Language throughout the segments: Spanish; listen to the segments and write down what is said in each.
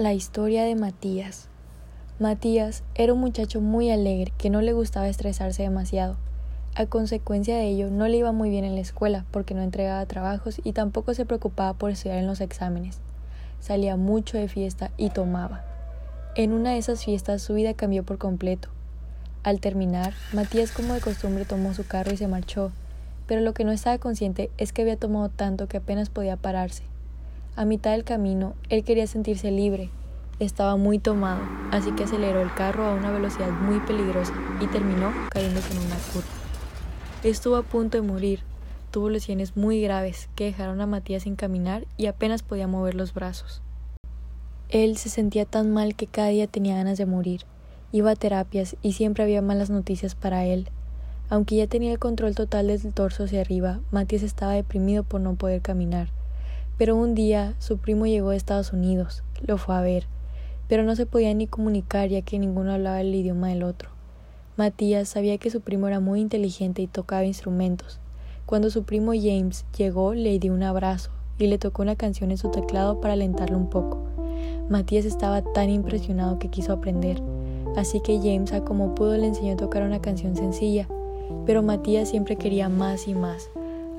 La historia de Matías. Matías era un muchacho muy alegre que no le gustaba estresarse demasiado. A consecuencia de ello, no le iba muy bien en la escuela porque no entregaba trabajos y tampoco se preocupaba por estudiar en los exámenes. Salía mucho de fiesta y tomaba. En una de esas fiestas su vida cambió por completo. Al terminar, Matías como de costumbre tomó su carro y se marchó, pero lo que no estaba consciente es que había tomado tanto que apenas podía pararse. A mitad del camino, él quería sentirse libre. Estaba muy tomado, así que aceleró el carro a una velocidad muy peligrosa y terminó cayéndose en una curva. Estuvo a punto de morir. Tuvo lesiones muy graves que dejaron a Matías sin caminar y apenas podía mover los brazos. Él se sentía tan mal que cada día tenía ganas de morir. Iba a terapias y siempre había malas noticias para él. Aunque ya tenía el control total del torso hacia arriba, Matías estaba deprimido por no poder caminar. Pero un día su primo llegó de Estados Unidos, lo fue a ver, pero no se podía ni comunicar ya que ninguno hablaba el idioma del otro. Matías sabía que su primo era muy inteligente y tocaba instrumentos. Cuando su primo James llegó, le dio un abrazo y le tocó una canción en su teclado para alentarlo un poco. Matías estaba tan impresionado que quiso aprender, así que James a como pudo le enseñó a tocar una canción sencilla, pero Matías siempre quería más y más,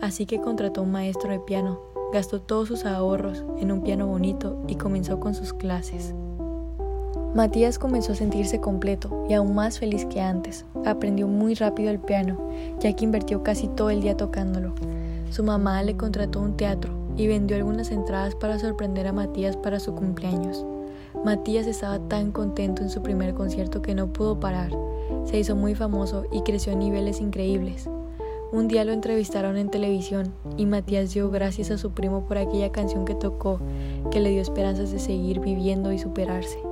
así que contrató un maestro de piano Gastó todos sus ahorros en un piano bonito y comenzó con sus clases. Matías comenzó a sentirse completo y aún más feliz que antes. Aprendió muy rápido el piano, ya que invirtió casi todo el día tocándolo. Su mamá le contrató un teatro y vendió algunas entradas para sorprender a Matías para su cumpleaños. Matías estaba tan contento en su primer concierto que no pudo parar. Se hizo muy famoso y creció a niveles increíbles. Un día lo entrevistaron en televisión y Matías dio gracias a su primo por aquella canción que tocó, que le dio esperanzas de seguir viviendo y superarse.